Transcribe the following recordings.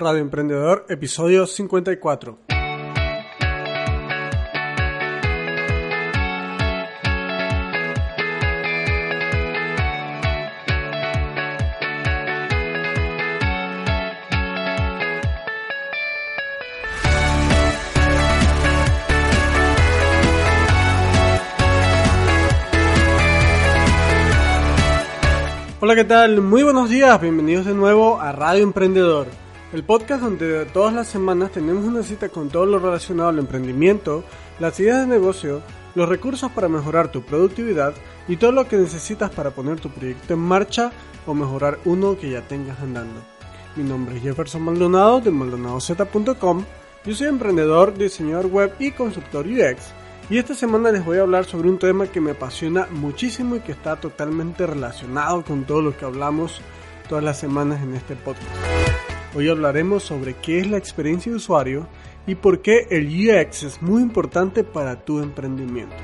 Radio Emprendedor, episodio 54. Hola, ¿qué tal? Muy buenos días, bienvenidos de nuevo a Radio Emprendedor, el podcast donde todas las semanas tenemos una cita con todo lo relacionado al emprendimiento, las ideas de negocio, los recursos para mejorar tu productividad y todo lo que necesitas para poner tu proyecto en marcha o mejorar uno que ya tengas andando. Mi nombre es Jefferson Maldonado de MaldonadoZ.com, yo soy emprendedor, diseñador web y consultor UX y esta semana les voy a hablar sobre un tema que me apasiona muchísimo y que está totalmente relacionado con todo lo que hablamos todas las semanas en este podcast. Hoy hablaremos sobre qué es la experiencia de usuario y por qué el UX es muy importante para tu emprendimiento.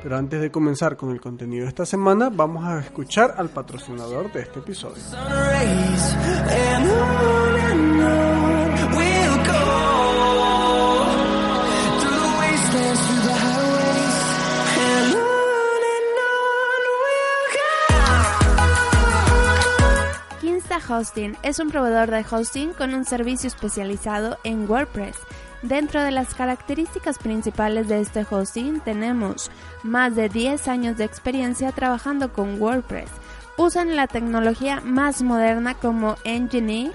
Pero antes de comenzar con el contenido de esta semana, vamos a escuchar al patrocinador de este episodio. Hosting es un proveedor de hosting con un servicio especializado en WordPress Dentro de las características principales de este hosting tenemos más de 10 años de experiencia trabajando con WordPress. Usan la tecnología más moderna como Nginx,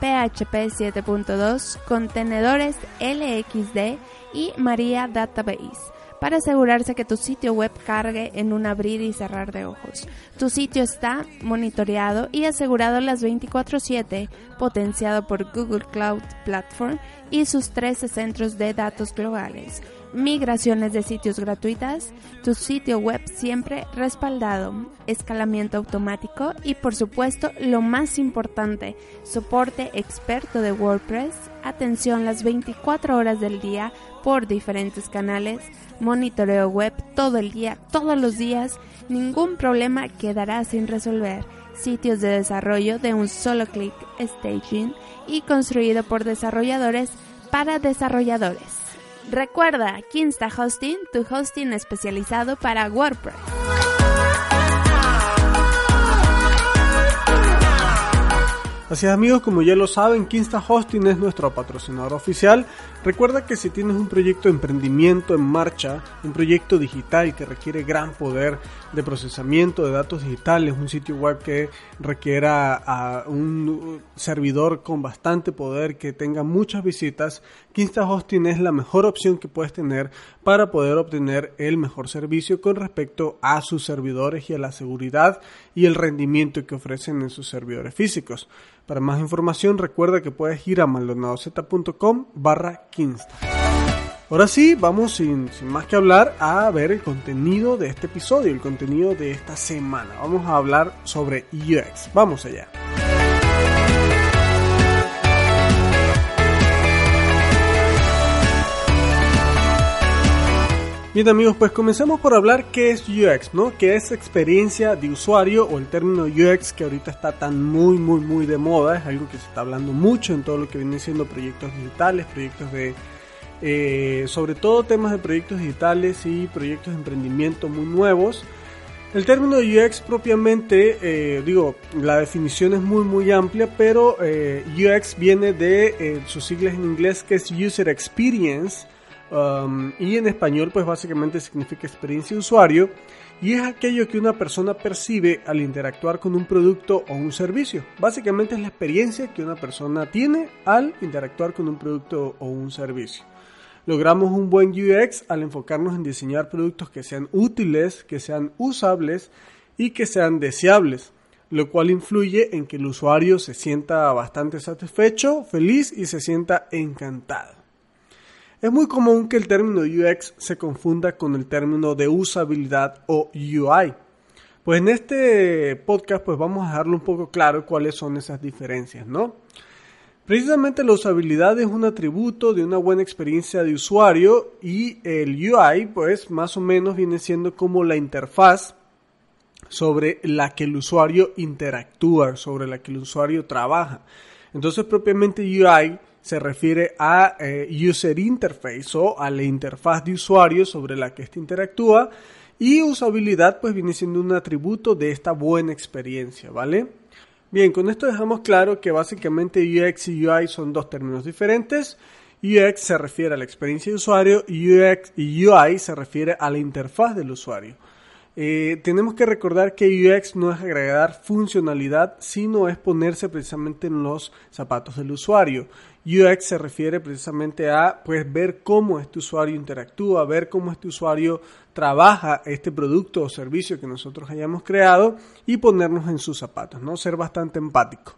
PHP 7.2, contenedores LXD y Maria Database para asegurarse que tu sitio web cargue en un abrir y cerrar de ojos. Tu sitio está monitoreado y asegurado las 24/7, potenciado por Google Cloud Platform y sus 13 centros de datos globales. Migraciones de sitios gratuitas, tu sitio web siempre respaldado, escalamiento automático y por supuesto lo más importante, soporte experto de WordPress, atención las 24 horas del día por diferentes canales, monitoreo web todo el día, todos los días, ningún problema quedará sin resolver. Sitios de desarrollo de un solo clic, staging y construido por desarrolladores para desarrolladores. Recuerda, Kinsta Hosting, tu hosting especializado para WordPress. Así es amigos, como ya lo saben, Kinsta Hosting es nuestro patrocinador oficial. Recuerda que si tienes un proyecto de emprendimiento en marcha, un proyecto digital que requiere gran poder de procesamiento de datos digitales, un sitio web que requiera a un servidor con bastante poder que tenga muchas visitas, Kinsta Hosting es la mejor opción que puedes tener para poder obtener el mejor servicio con respecto a sus servidores y a la seguridad y el rendimiento que ofrecen en sus servidores físicos. Para más información recuerda que puedes ir a maldonadozcom barra Kinsta. Ahora sí, vamos sin, sin, más que hablar a ver el contenido de este episodio, el contenido de esta semana. Vamos a hablar sobre UX. Vamos allá. Bien amigos, pues comencemos por hablar qué es UX, ¿no? ¿Qué es experiencia de usuario o el término UX que ahorita está tan muy, muy, muy de moda? Es algo que se está hablando mucho en todo lo que vienen siendo proyectos digitales, proyectos de... Eh, sobre todo temas de proyectos digitales y proyectos de emprendimiento muy nuevos. El término UX propiamente, eh, digo, la definición es muy muy amplia, pero eh, UX viene de sus siglas en inglés que es User Experience Y en español pues básicamente significa experiencia usuario y es aquello que una persona percibe al interactuar con un producto o un servicio. Básicamente es la experiencia que una persona tiene al interactuar con un producto o un servicio. Logramos un buen UX al enfocarnos en diseñar productos que sean útiles, que sean usables y que sean deseables, lo cual influye en que el usuario se sienta bastante satisfecho, feliz y se sienta encantado. Es muy común que el término UX se confunda con el término de usabilidad o UI. Pues en este podcast pues vamos a dejarlo un poco claro cuáles son esas diferencias, ¿no? Precisamente la usabilidad es un atributo de una buena experiencia de usuario y el UI pues más o menos viene siendo como la interfaz sobre la que el usuario interactúa, sobre la que el usuario trabaja. Entonces, propiamente UI se refiere a eh, User Interface o a la interfaz de usuario sobre la que éste interactúa y usabilidad pues viene siendo un atributo de esta buena experiencia, ¿vale? Bien, con esto dejamos claro que básicamente UX y UI son dos términos diferentes. UX se refiere a la experiencia de usuario y, y UI se refiere a la interfaz del usuario. Eh, tenemos que recordar que UX no es agregar funcionalidad, sino es ponerse precisamente en los zapatos del usuario. UX se refiere precisamente a pues ver cómo este usuario interactúa, ver cómo este usuario trabaja este producto o servicio que nosotros hayamos creado y ponernos en sus zapatos, ¿no? Ser bastante empático.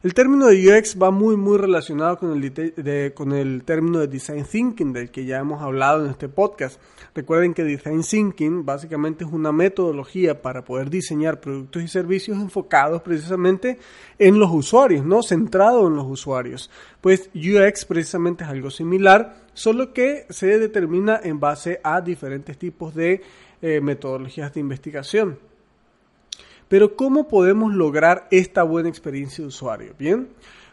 El término de UX va muy muy relacionado con el, con el término de Design Thinking del que ya hemos hablado en este podcast. Recuerden que Design Thinking básicamente es una metodología para poder diseñar productos y servicios enfocados precisamente en los usuarios, ¿no? Centrado en los usuarios. Pues UX precisamente es algo similar, solo que se determina en base a diferentes tipos de eh, metodologías de investigación. Pero ¿cómo podemos lograr esta buena experiencia de usuario? Bien,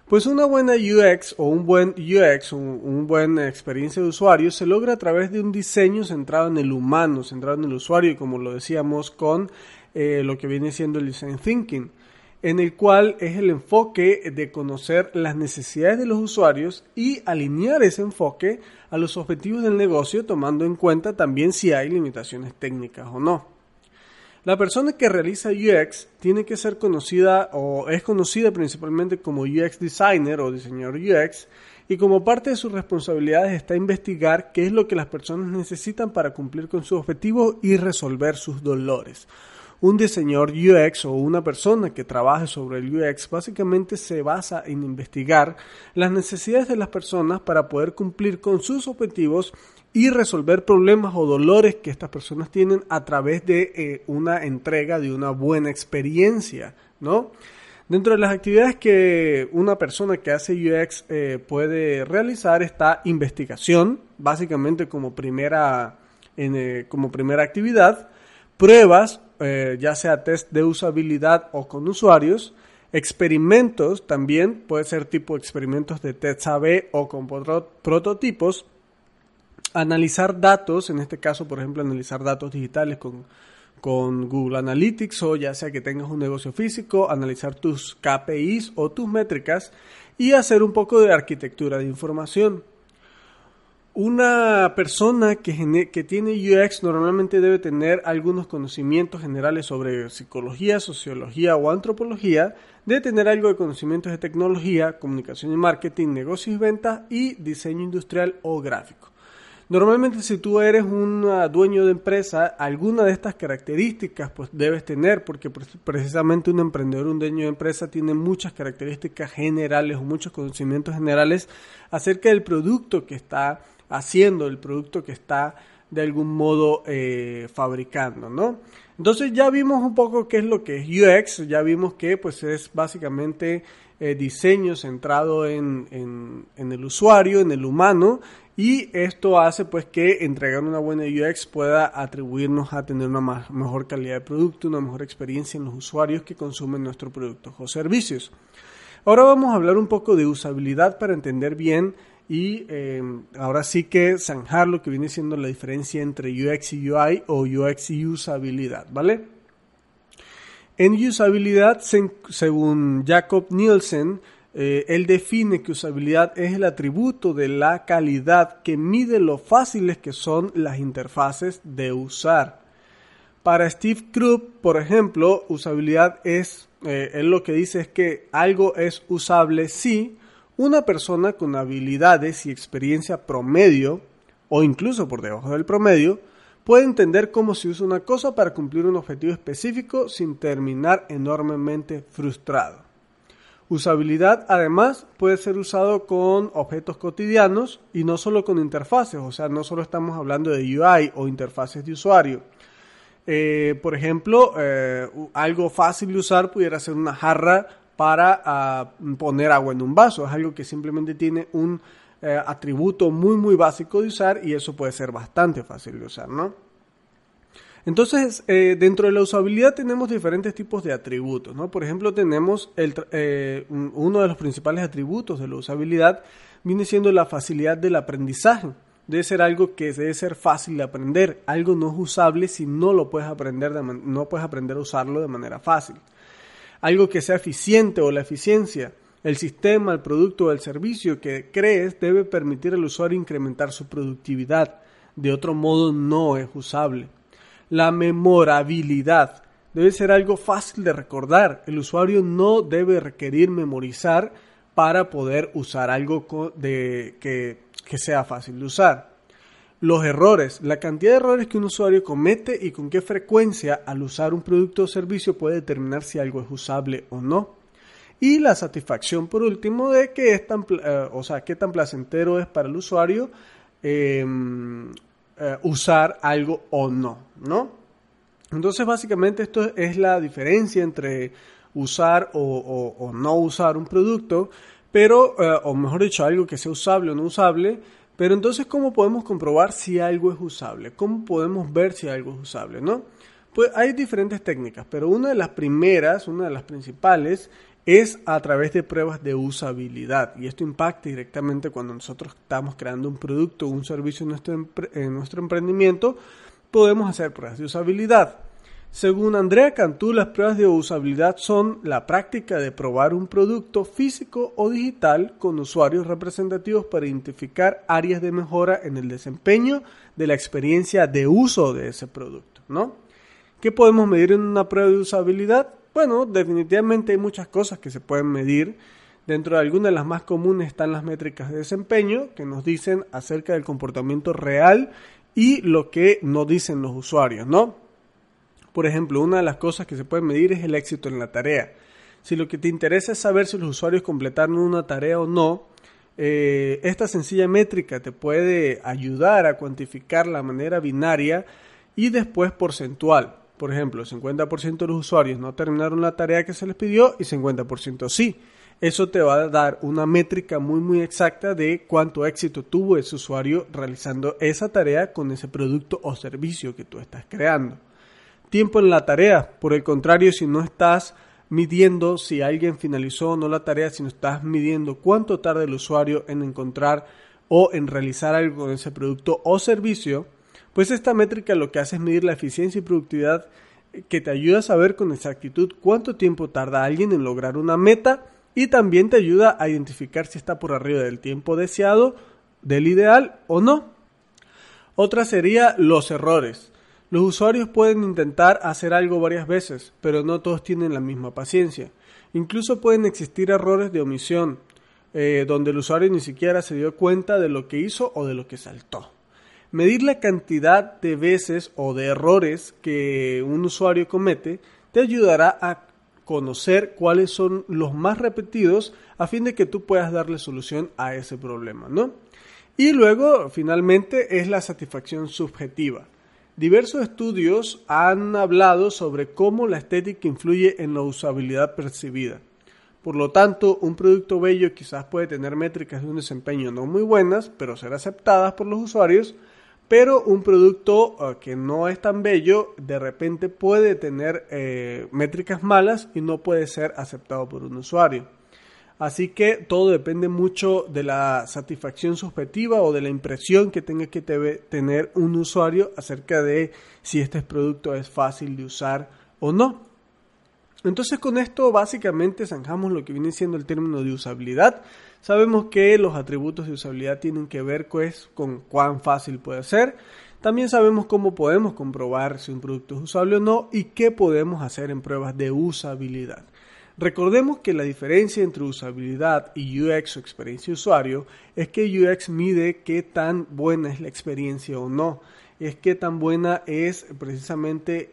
pues una buena UX o un buen UX, un, un buena experiencia de usuario se logra a través de un diseño centrado en el humano, centrado en el usuario, y como lo decíamos con eh, lo que viene siendo el design thinking, en el cual es el enfoque de conocer las necesidades de los usuarios y alinear ese enfoque a los objetivos del negocio, tomando en cuenta también si hay limitaciones técnicas o no. La persona que realiza UX tiene que ser conocida o es conocida principalmente como UX designer o diseñador UX y como parte de sus responsabilidades está investigar qué es lo que las personas necesitan para cumplir con sus objetivos y resolver sus dolores. Un diseñador UX o una persona que trabaje sobre el UX básicamente se basa en investigar las necesidades de las personas para poder cumplir con sus objetivos y resolver problemas o dolores que estas personas tienen a través de eh, una entrega de una buena experiencia, ¿no? Dentro de las actividades que una persona que hace UX eh, puede realizar está investigación, básicamente como primera, eh, como primera actividad, pruebas, ya sea test de usabilidad o con usuarios, experimentos también, puede ser tipo experimentos de test AB o con prototipos, analizar datos, en este caso, por ejemplo, analizar datos digitales con, con Google Analytics o ya sea que tengas un negocio físico, analizar tus KPIs o tus métricas y hacer un poco de arquitectura de información. Una persona que, tiene UX normalmente debe tener algunos conocimientos generales sobre psicología, sociología o antropología, debe tener algo de conocimientos de tecnología, comunicación y marketing, negocios y ventas y diseño industrial o gráfico. Normalmente si tú eres un ah, dueño de empresa, alguna de estas características pues debes tener porque precisamente un emprendedor, un dueño de empresa tiene muchas características generales o muchos conocimientos generales acerca del producto que está haciendo, el producto que está de algún modo eh, fabricando, ¿no? Entonces ya vimos un poco qué es lo que es UX, ya vimos que pues es básicamente eh, diseño centrado en, en, el usuario, en el humano, y esto hace pues que entregar una buena UX pueda atribuirnos a tener una mejor calidad de producto, una mejor experiencia en los usuarios que consumen nuestros productos o servicios. Ahora vamos a hablar un poco de usabilidad para entender bien y em, ahora sí que zanjar lo que viene siendo la diferencia entre UX y UI o UX y usabilidad, ¿vale? En usabilidad, según Jacob Nielsen, eh, él define que usabilidad es el atributo de la calidad que mide lo fáciles que son las interfaces de usar. Para Steve Krupp, por ejemplo, usabilidad es, eh, él lo que dice es que algo es usable si una persona con habilidades y experiencia promedio, o incluso por debajo del promedio, puede entender cómo se usa una cosa para cumplir un objetivo específico sin terminar enormemente frustrado. Usabilidad además puede ser usado con objetos cotidianos y no solo con interfaces, o sea, no solo estamos hablando de UI o interfaces de usuario. Eh, por ejemplo, eh, algo fácil de usar pudiera ser una jarra para ah, poner agua en un vaso. Es algo que simplemente tiene un eh, atributo muy muy básico de usar y eso puede ser bastante fácil de usar, ¿no? Entonces, eh, dentro de la usabilidad tenemos diferentes tipos de atributos, ¿no? Por ejemplo, tenemos eh, uno de los principales atributos de la usabilidad viene siendo la facilidad del aprendizaje. Debe ser algo que debe ser fácil de aprender. Algo no es usable si no lo puedes aprender, no puedes aprender a usarlo de manera fácil. Algo que sea eficiente o la eficiencia. El sistema, el producto o el servicio que crees debe permitir al usuario incrementar su productividad. De otro modo no es usable. La memorabilidad debe ser algo fácil de recordar. El usuario no debe requerir memorizar para poder usar algo de, que, que sea fácil de usar. Los errores, la cantidad de errores que un usuario comete y con qué frecuencia al usar un producto o servicio puede determinar si algo es usable o no. Y la satisfacción, por último, de que es tan, eh, o sea, qué tan placentero es para el usuario em, eh, usar algo o no, ¿no? Entonces, básicamente, esto es la diferencia entre usar o, no usar un producto, pero, eh, o mejor dicho, algo que sea usable o no usable. Pero entonces, ¿cómo podemos comprobar si algo es usable? ¿Cómo podemos ver si algo es usable, no? Pues hay diferentes técnicas, pero una de las primeras, una de las principales, es a través de pruebas de usabilidad y esto impacta directamente cuando nosotros estamos creando un producto o un servicio en nuestro, en nuestro emprendimiento, podemos hacer pruebas de usabilidad. Según Andrea Cantú, las pruebas de usabilidad son la práctica de probar un producto físico o digital con usuarios representativos para identificar áreas de mejora en el desempeño de la experiencia de uso de ese producto, ¿no? ¿Qué podemos medir en una prueba de usabilidad? Bueno, definitivamente hay muchas cosas que se pueden medir. Dentro de algunas de las más comunes están las métricas de desempeño, que nos dicen acerca del comportamiento real y lo que no dicen los usuarios, ¿no? Por ejemplo, una de las cosas que se puede medir es el éxito en la tarea. Si lo que te interesa es saber si los usuarios completaron una tarea o no, eh, esta sencilla métrica te puede ayudar a cuantificar la manera binaria y después porcentual. Por ejemplo, 50% de los usuarios no terminaron la tarea que se les pidió y 50% sí. Eso te va a dar una métrica muy muy exacta de cuánto éxito tuvo ese usuario realizando esa tarea con ese producto o servicio que tú estás creando. Tiempo en la tarea, por el contrario, si no estás midiendo si alguien finalizó o no la tarea, si no estás midiendo cuánto tarda el usuario en encontrar o en realizar algo con ese producto o servicio, pues esta métrica lo que hace es medir la eficiencia y productividad que te ayuda a saber con exactitud cuánto tiempo tarda alguien en lograr una meta y también te ayuda a identificar si está por arriba del tiempo deseado, del ideal o no. Otra sería los errores. Los usuarios pueden intentar hacer algo varias veces, pero no todos tienen la misma paciencia. Incluso pueden existir errores de omisión, eh, donde el usuario ni siquiera se dio cuenta de lo que hizo o de lo que saltó. Medir la cantidad de veces o de errores que un usuario comete te ayudará a conocer cuáles son los más repetidos a fin de que tú puedas darle solución a ese problema, ¿no? Y luego, finalmente, es la satisfacción subjetiva. Diversos estudios han hablado sobre cómo la estética influye en la usabilidad percibida. Por lo tanto, un producto bello quizás puede tener métricas de un desempeño no muy buenas, pero ser aceptadas por los usuarios, pero un producto eh, que no es tan bello de repente puede tener eh, métricas malas y no puede ser aceptado por un usuario. Así que todo depende mucho de la satisfacción subjetiva o de la impresión que tenga que tener un usuario acerca de si este producto es fácil de usar o no. Entonces con esto básicamente zanjamos lo que viene siendo el término de usabilidad. Sabemos que los atributos de usabilidad tienen que ver pues, con cuán fácil puede ser. También sabemos cómo podemos comprobar si un producto es usable o no y qué podemos hacer en pruebas de usabilidad. Recordemos que la diferencia entre usabilidad y UX o experiencia de usuario es que UX mide qué tan buena es la experiencia o no es qué tan buena es precisamente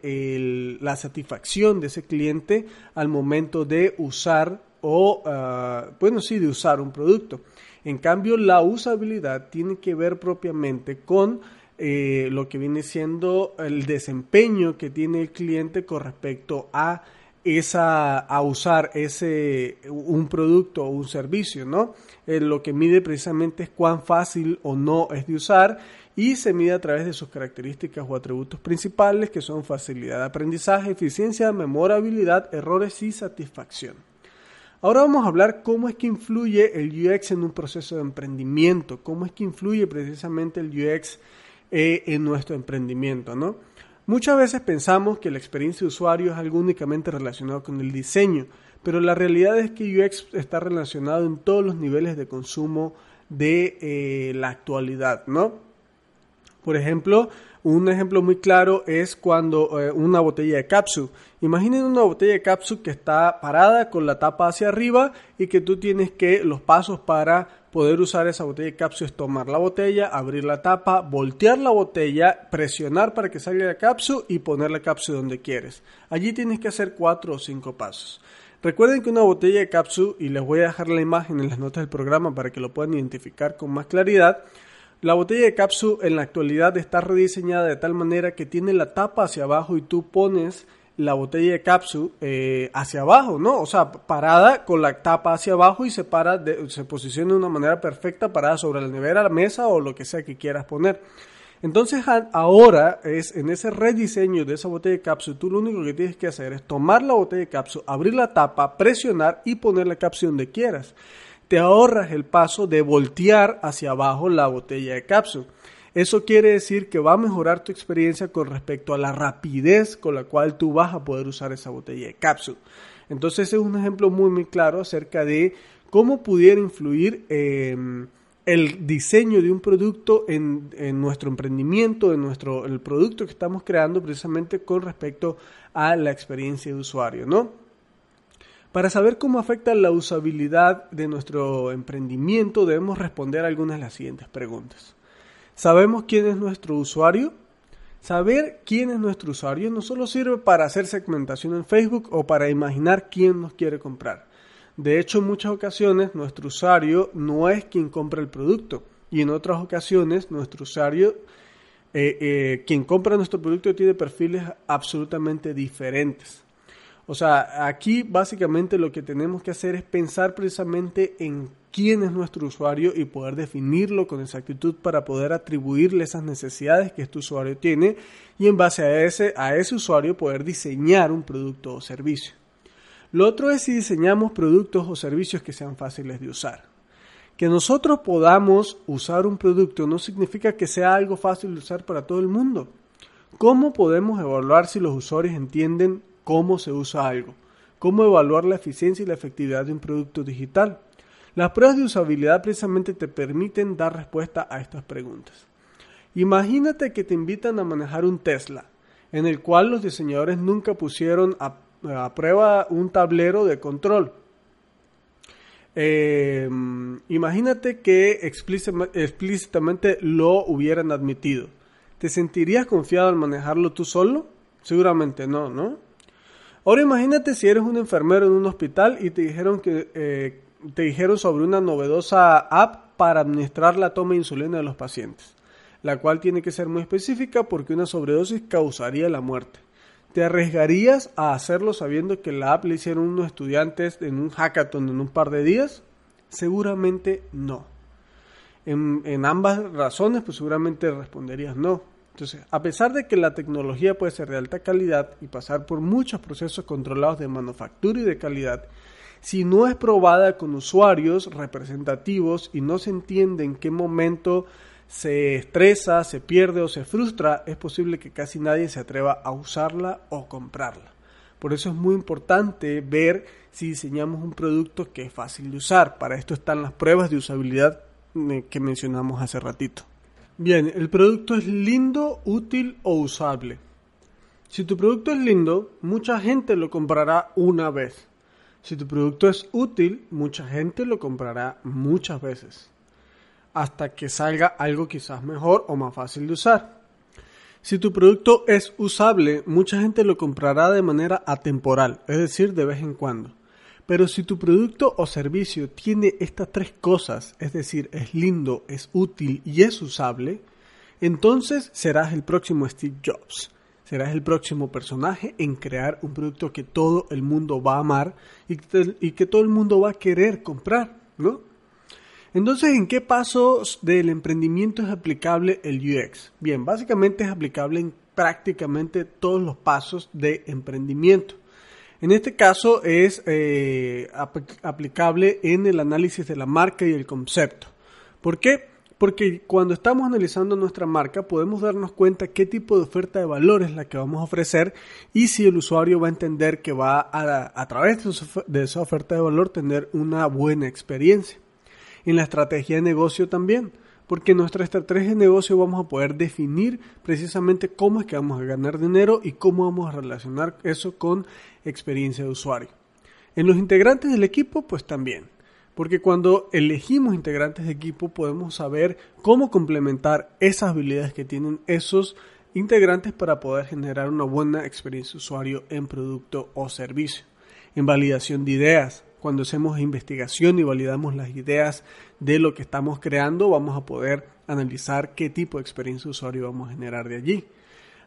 la satisfacción de ese cliente al momento de usar o, ah, bueno, sí, de usar un producto. En cambio, la usabilidad tiene que ver propiamente con eh, lo que viene siendo el desempeño que tiene el cliente con respecto a esa a usar ese un producto o un servicio, ¿no? Eh, lo que mide precisamente es cuán fácil o no es de usar y se mide a través de sus características o atributos principales que son facilidad de aprendizaje, eficiencia, memorabilidad, errores y satisfacción. Ahora vamos a hablar cómo es que influye el UX en un proceso de emprendimiento, cómo es que influye precisamente el UX eh, en nuestro emprendimiento, ¿no? Muchas veces pensamos que la experiencia de usuario es algo únicamente relacionado con el diseño, pero la realidad es que UX está relacionado en todos los niveles de consumo de eh, la actualidad, ¿no? Por ejemplo, un ejemplo muy claro es cuando eh, una botella de capsu. Imaginen una botella de capsu que está parada con la tapa hacia arriba y que tú tienes que los pasos para poder usar esa botella de capsu es tomar la botella, abrir la tapa, voltear la botella, presionar para que salga la capsu y poner la capsu donde quieres. Allí tienes que hacer cuatro o cinco pasos. Recuerden que una botella de capsu, y les voy a dejar la imagen en las notas del programa para que lo puedan identificar con más claridad, la botella de capsu en la actualidad está rediseñada de tal manera que tiene la tapa hacia abajo y tú pones la botella de capsu eh, hacia abajo, ¿no? O sea, parada con la tapa hacia abajo y se para, se posiciona de una manera perfecta parada sobre la nevera, la mesa o lo que sea que quieras poner. Entonces ahora es en ese rediseño de esa botella de capsu, tú lo único que tienes que hacer es tomar la botella de capsu, abrir la tapa, presionar y poner la capsu donde quieras te ahorras el paso de voltear hacia abajo la botella de cápsula. Eso quiere decir que va a mejorar tu experiencia con respecto a la rapidez con la cual tú vas a poder usar esa botella de cápsula. Entonces es un ejemplo muy muy claro acerca de cómo pudiera influir em, el diseño de un producto en, nuestro emprendimiento, en nuestro el producto que estamos creando precisamente con respecto a la experiencia de usuario, ¿no? Para saber cómo afecta la usabilidad de nuestro emprendimiento debemos responder algunas de las siguientes preguntas. ¿Sabemos quién es nuestro usuario? Saber quién es nuestro usuario no solo sirve para hacer segmentación en Facebook o para imaginar quién nos quiere comprar. De hecho, en muchas ocasiones nuestro usuario no es quien compra el producto y en otras ocasiones nuestro usuario, eh, eh, quien compra nuestro producto tiene perfiles absolutamente diferentes. O sea, aquí básicamente lo que tenemos que hacer es pensar precisamente en quién es nuestro usuario y poder definirlo con exactitud para poder atribuirle esas necesidades que este usuario tiene y en base a ese, a ese usuario poder diseñar un producto o servicio. Lo otro es si diseñamos productos o servicios que sean fáciles de usar. Que nosotros podamos usar un producto no significa que sea algo fácil de usar para todo el mundo. ¿Cómo podemos evaluar si los usuarios entienden cómo se usa algo, cómo evaluar la eficiencia y la efectividad de un producto digital. Las pruebas de usabilidad precisamente te permiten dar respuesta a estas preguntas. Imagínate que te invitan a manejar un Tesla, en el cual los diseñadores nunca pusieron a, prueba un tablero de control. Em, imagínate que explícitamente lo hubieran admitido. ¿Te sentirías confiado al manejarlo tú solo? Seguramente no, ¿no? Ahora imagínate si eres un enfermero en un hospital y te dijeron que eh, te dijeron sobre una novedosa app para administrar la toma de insulina de los pacientes, la cual tiene que ser muy específica porque una sobredosis causaría la muerte. ¿Te arriesgarías a hacerlo sabiendo que la app le hicieron unos estudiantes en un hackathon en un par de días? Seguramente no. En, en ambas razones, pues seguramente responderías no. Entonces, a pesar de que la tecnología puede ser de alta calidad y pasar por muchos procesos controlados de manufactura y de calidad, si no es probada con usuarios representativos y no se entiende en qué momento se estresa, se pierde o se frustra, es posible que casi nadie se atreva a usarla o comprarla. Por eso es muy importante ver si diseñamos un producto que es fácil de usar. Para esto están las pruebas de usabilidad eh, que mencionamos hace ratito. Bien, el producto es lindo, útil o usable. Si tu producto es lindo, mucha gente lo comprará una vez. Si tu producto es útil, mucha gente lo comprará muchas veces. Hasta que salga algo quizás mejor o más fácil de usar. Si tu producto es usable, mucha gente lo comprará de manera atemporal, es decir, de vez en cuando. Pero si tu producto o servicio tiene estas tres cosas, es decir, es lindo, es útil y es usable, entonces serás el próximo Steve Jobs. Serás el próximo personaje en crear un producto que todo el mundo va a amar y que, todo el mundo va a querer comprar, ¿no? Entonces, ¿en qué pasos del emprendimiento es aplicable el UX? Bien, básicamente es aplicable en prácticamente todos los pasos de emprendimiento. En este caso es eh, aplicable en el análisis de la marca y el concepto. ¿Por qué? Porque cuando estamos analizando nuestra marca podemos darnos cuenta qué tipo de oferta de valor es la que vamos a ofrecer y si el usuario va a entender que va a, a través de esa oferta de valor tener una buena experiencia. En la estrategia de negocio también porque en nuestra estrategia de negocio vamos a poder definir precisamente cómo es que vamos a ganar dinero y cómo vamos a relacionar eso con experiencia de usuario. En los integrantes del equipo, pues también, porque cuando elegimos integrantes de equipo podemos saber cómo complementar esas habilidades que tienen esos integrantes para poder generar una buena experiencia de usuario en producto o servicio. En validación de ideas, cuando hacemos investigación y validamos las ideas de lo que estamos creando, vamos a poder analizar qué tipo de experiencia de usuario vamos a generar de allí.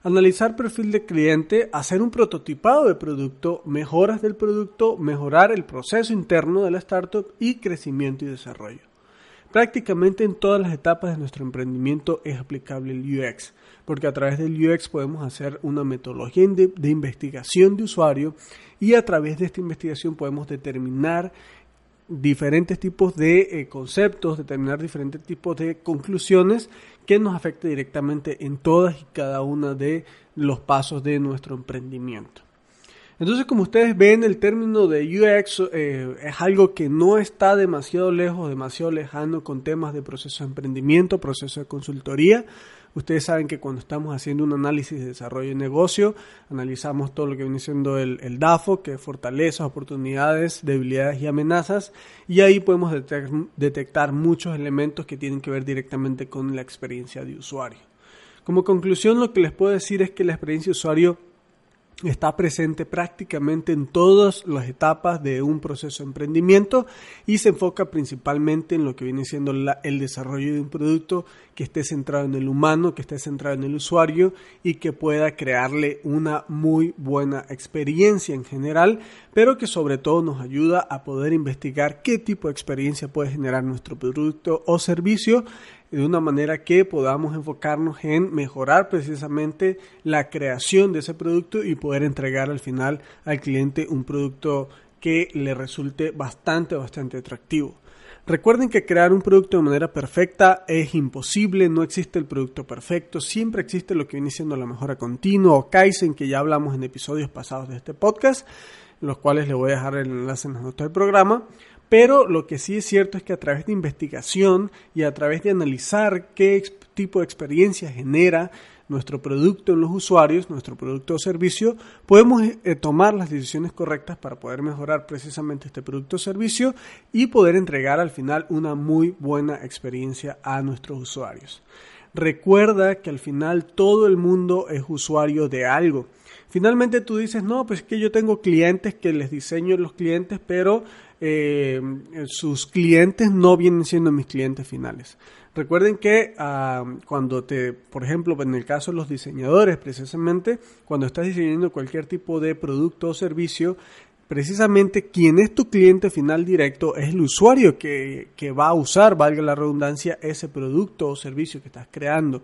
Analizar perfil de cliente, hacer un prototipado de producto, mejoras del producto, mejorar el proceso interno de la startup y crecimiento y desarrollo. Prácticamente en todas las etapas de nuestro emprendimiento es aplicable el UX, porque a través del UX podemos hacer una metodología de, investigación de usuario y a través de esta investigación podemos determinar diferentes tipos de eh, conceptos, determinar diferentes tipos de conclusiones que nos afecten directamente en todas y cada una de los pasos de nuestro emprendimiento. Entonces, como ustedes ven, el término de UX eh, es algo que no está demasiado lejos, demasiado lejano con temas de proceso de emprendimiento, proceso de consultoría. Ustedes saben que cuando estamos haciendo un análisis de desarrollo de negocio, analizamos todo lo que viene siendo el, DAFO, que es fortalezas, oportunidades, debilidades y amenazas, y ahí podemos detectar muchos elementos que tienen que ver directamente con la experiencia de usuario. Como conclusión, lo que les puedo decir es que la experiencia de usuario está presente prácticamente en todas las etapas de un proceso de emprendimiento y se enfoca principalmente en lo que viene siendo el desarrollo de un producto que esté centrado en el humano, que esté centrado en el usuario y que pueda crearle una muy buena experiencia en general, pero que sobre todo nos ayuda a poder investigar qué tipo de experiencia puede generar nuestro producto o servicio de una manera que podamos enfocarnos en mejorar precisamente la creación de ese producto y poder entregar al final al cliente un producto que le resulte bastante, bastante atractivo. Recuerden que crear un producto de manera perfecta es imposible, no existe el producto perfecto, siempre existe lo que viene siendo la mejora continua o Kaizen, que ya hablamos en episodios pasados de este podcast, los cuales le voy a dejar el enlace en las notas del programa. Pero lo que sí es cierto es que a través de investigación y a través de analizar qué tipo de experiencia genera nuestro producto en los usuarios, nuestro producto o servicio, podemos eh, tomar las decisiones correctas para poder mejorar precisamente este producto o servicio y poder entregar al final una muy buena experiencia a nuestros usuarios. Recuerda que al final todo el mundo es usuario de algo. Finalmente tú dices, no, pues que yo tengo clientes que les diseño los clientes, pero eh, sus clientes no vienen siendo mis clientes finales. Recuerden que ah, cuando te, por ejemplo, en el caso de los diseñadores, precisamente, cuando estás diseñando cualquier tipo de producto o servicio, precisamente quien es tu cliente final directo es el usuario que, que va a usar, valga la redundancia, ese producto o servicio que estás creando.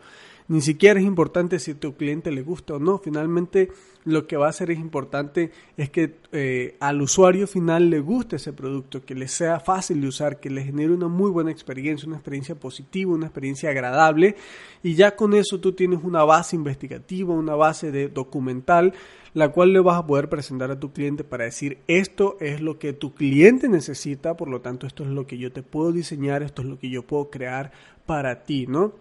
Ni siquiera es importante si tu cliente le gusta o no. Finalmente, lo que va a ser es importante es que eh, al usuario final le guste ese producto, que le sea fácil de usar, que le genere una muy buena experiencia, una experiencia positiva, una experiencia agradable. Y ya con eso tú tienes una base investigativa, una base de documental, la cual le vas a poder presentar a tu cliente para decir esto es lo que tu cliente necesita, por lo tanto esto es lo que yo te puedo diseñar, esto es lo que yo puedo crear para ti, ¿no?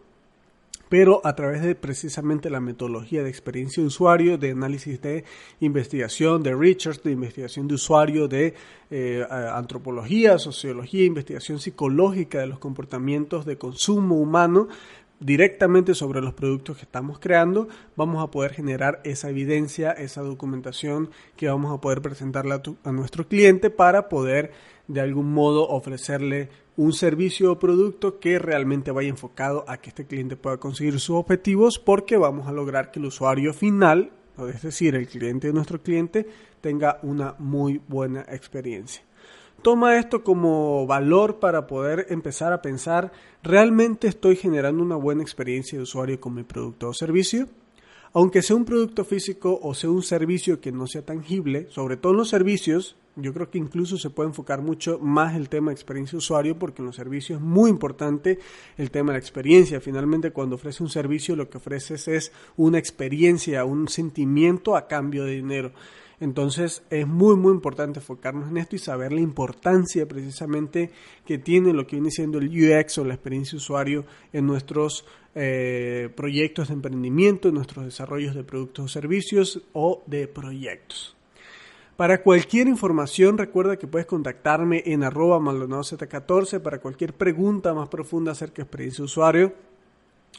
Pero a través de precisamente la metodología de experiencia de usuario, de análisis de investigación, de research, de investigación de usuario, de eh, antropología, sociología, investigación psicológica de los comportamientos de consumo humano, directamente sobre los productos que estamos creando, vamos a poder generar esa evidencia, esa documentación que vamos a poder presentarle a, a nuestro cliente para poder de algún modo ofrecerle un servicio o producto que realmente vaya enfocado a que este cliente pueda conseguir sus objetivos porque vamos a lograr que el usuario final, es decir, el cliente de nuestro cliente, tenga una muy buena experiencia. Toma esto como valor para poder empezar a pensar, ¿realmente estoy generando una buena experiencia de usuario con mi producto o servicio? Aunque sea un producto físico o sea un servicio que no sea tangible, sobre todo en los servicios, yo creo que incluso se puede enfocar mucho más el tema de experiencia usuario porque en los servicios es muy importante el tema de la experiencia. Finalmente, cuando ofrece un servicio, lo que ofreces es una experiencia, un sentimiento a cambio de dinero. Entonces es muy muy importante enfocarnos en esto y saber la importancia precisamente que tiene lo que viene siendo el UX o la experiencia de usuario en nuestros eh, proyectos de emprendimiento, en nuestros desarrollos de productos o servicios o de proyectos. Para cualquier información recuerda que puedes contactarme en arroba maldonado14 para cualquier pregunta más profunda acerca de experiencia de usuario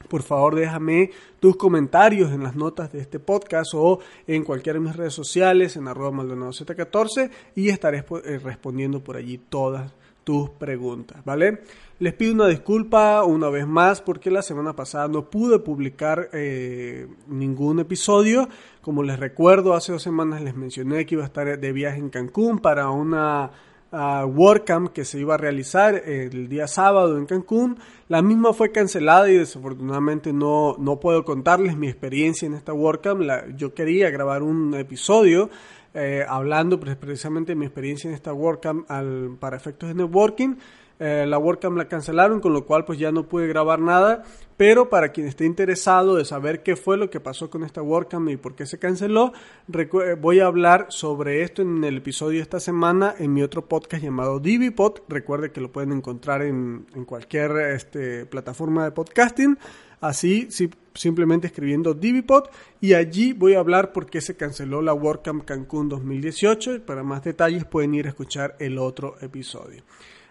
por favor, déjame tus comentarios en las notas de este podcast o en cualquiera de mis redes sociales, en arroba maldonado 14 y estaré eh, respondiendo por allí todas tus preguntas, ¿vale? Les pido una disculpa una vez más porque la semana pasada no pude publicar eh, ningún episodio. Como les recuerdo, hace dos semanas les mencioné que iba a estar de viaje en Cancún para una uh, WordCamp que se iba a realizar el día sábado en Cancún. La misma fue cancelada y desafortunadamente no, no puedo contarles mi experiencia en esta WordCamp. yo quería grabar un episodio eh, hablando precisamente de mi experiencia en esta WordCamp al, para efectos de networking. Eh, la WordCamp la cancelaron, con lo cual pues ya no pude grabar nada. Pero para quien esté interesado de saber qué fue lo que pasó con esta WordCamp y por qué se canceló, eh, voy a hablar sobre esto en el episodio de esta semana en mi otro podcast llamado DiviPod. Recuerde que lo pueden encontrar en, cualquier este, plataforma de podcasting. Así, simplemente escribiendo DiviPod y allí voy a hablar por qué se canceló la WordCamp Cancún 2018. Para más detalles pueden ir a escuchar el otro episodio.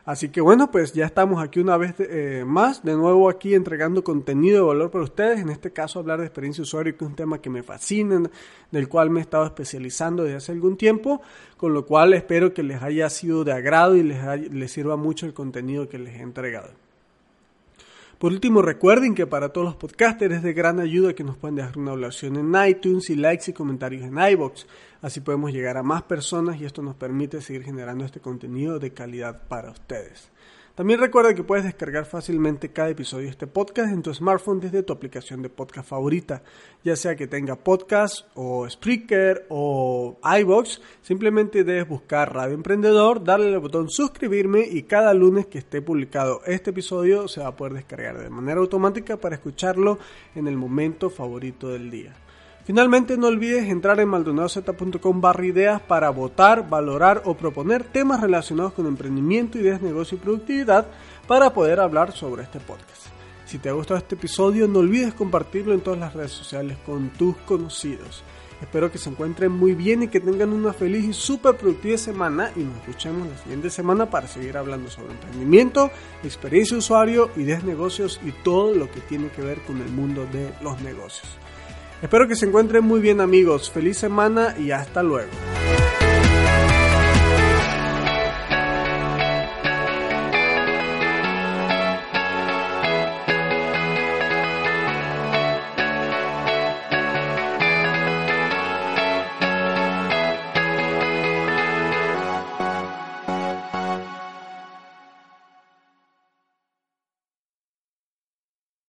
Así que bueno, pues ya estamos aquí una vez eh, más, de nuevo aquí entregando contenido de valor para ustedes, en este caso hablar de experiencia usuario, que es un tema que me fascina, del cual me he estado especializando desde hace algún tiempo, con lo cual espero que les haya sido de agrado y les, les sirva mucho el contenido que les he entregado. Por último, recuerden que para todos los podcasters es de gran ayuda que nos pueden dejar una evaluación en iTunes y likes y comentarios en iBox. Así podemos llegar a más personas y esto nos permite seguir generando este contenido de calidad para ustedes. También recuerda que puedes descargar fácilmente cada episodio de este podcast en tu smartphone desde tu aplicación de podcast favorita, ya sea que tenga podcast o Spreaker o iBox, simplemente debes buscar Radio Emprendedor, darle al botón suscribirme y cada lunes que esté publicado este episodio se va a poder descargar de manera automática para escucharlo en el momento favorito del día. Finalmente, no olvides entrar en maldonadoscom barra ideas para votar, valorar o proponer temas relacionados con emprendimiento, ideas, negocio y productividad para poder hablar sobre este podcast. Si te ha gustado este episodio, no olvides compartirlo en todas las redes sociales con tus conocidos. Espero que se encuentren muy bien y que tengan una feliz y súper productiva semana y nos escuchemos la siguiente semana para seguir hablando sobre emprendimiento, experiencia de usuario, ideas, negocios y todo lo que tiene que ver con el mundo de los negocios. Espero que se encuentren muy bien amigos. Feliz semana y hasta luego.